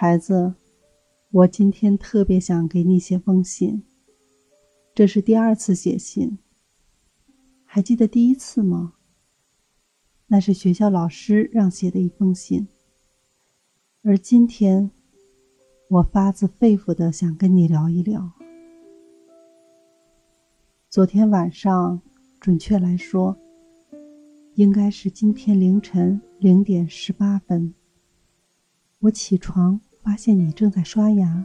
孩子，我今天特别想给你写封信。这是第二次写信，还记得第一次吗？那是学校老师让写的一封信。而今天，我发自肺腑的想跟你聊一聊。昨天晚上，准确来说，应该是今天凌晨零点十八分，我起床。发现你正在刷牙，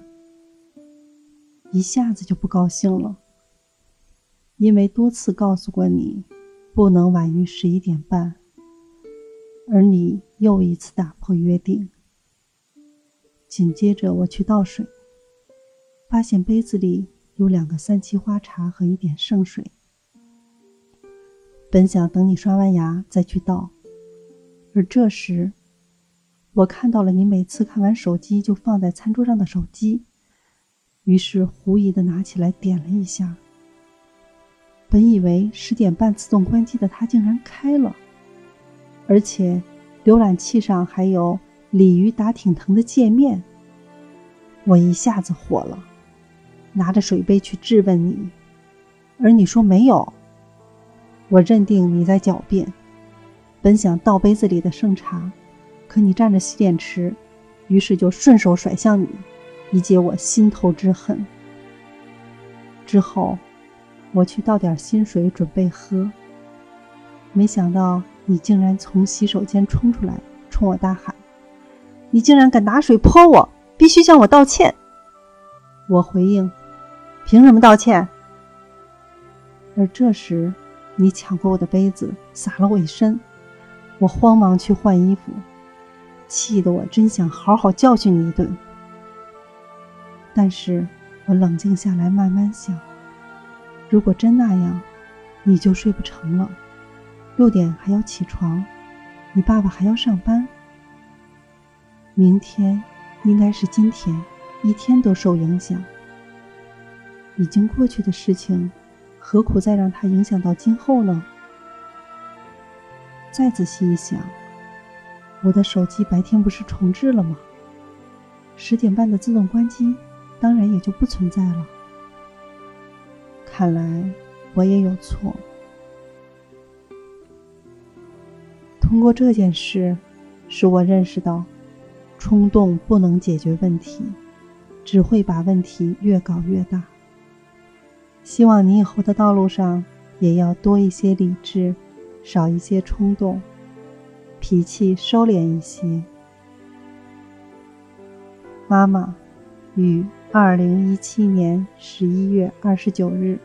一下子就不高兴了。因为多次告诉过你，不能晚于十一点半，而你又一次打破约定。紧接着我去倒水，发现杯子里有两个三七花茶和一点剩水。本想等你刷完牙再去倒，而这时。我看到了你每次看完手机就放在餐桌上的手机，于是狐疑的拿起来点了一下。本以为十点半自动关机的它竟然开了，而且浏览器上还有“鲤鱼打挺疼”的界面。我一下子火了，拿着水杯去质问你，而你说没有。我认定你在狡辩，本想倒杯子里的剩茶。可你占着洗脸池，于是就顺手甩向你，以解我心头之恨。之后，我去倒点新水准备喝，没想到你竟然从洗手间冲出来，冲我大喊：“你竟然敢拿水泼我，必须向我道歉！”我回应：“凭什么道歉？”而这时，你抢过我的杯子，洒了我一身，我慌忙去换衣服。气得我真想好好教训你一顿，但是我冷静下来，慢慢想：如果真那样，你就睡不成了。六点还要起床，你爸爸还要上班，明天应该是今天，一天都受影响。已经过去的事情，何苦再让它影响到今后呢？再仔细一想。我的手机白天不是重置了吗？十点半的自动关机，当然也就不存在了。看来我也有错。通过这件事，使我认识到，冲动不能解决问题，只会把问题越搞越大。希望你以后的道路上也要多一些理智，少一些冲动。脾气收敛一些。妈妈，于二零一七年十一月二十九日。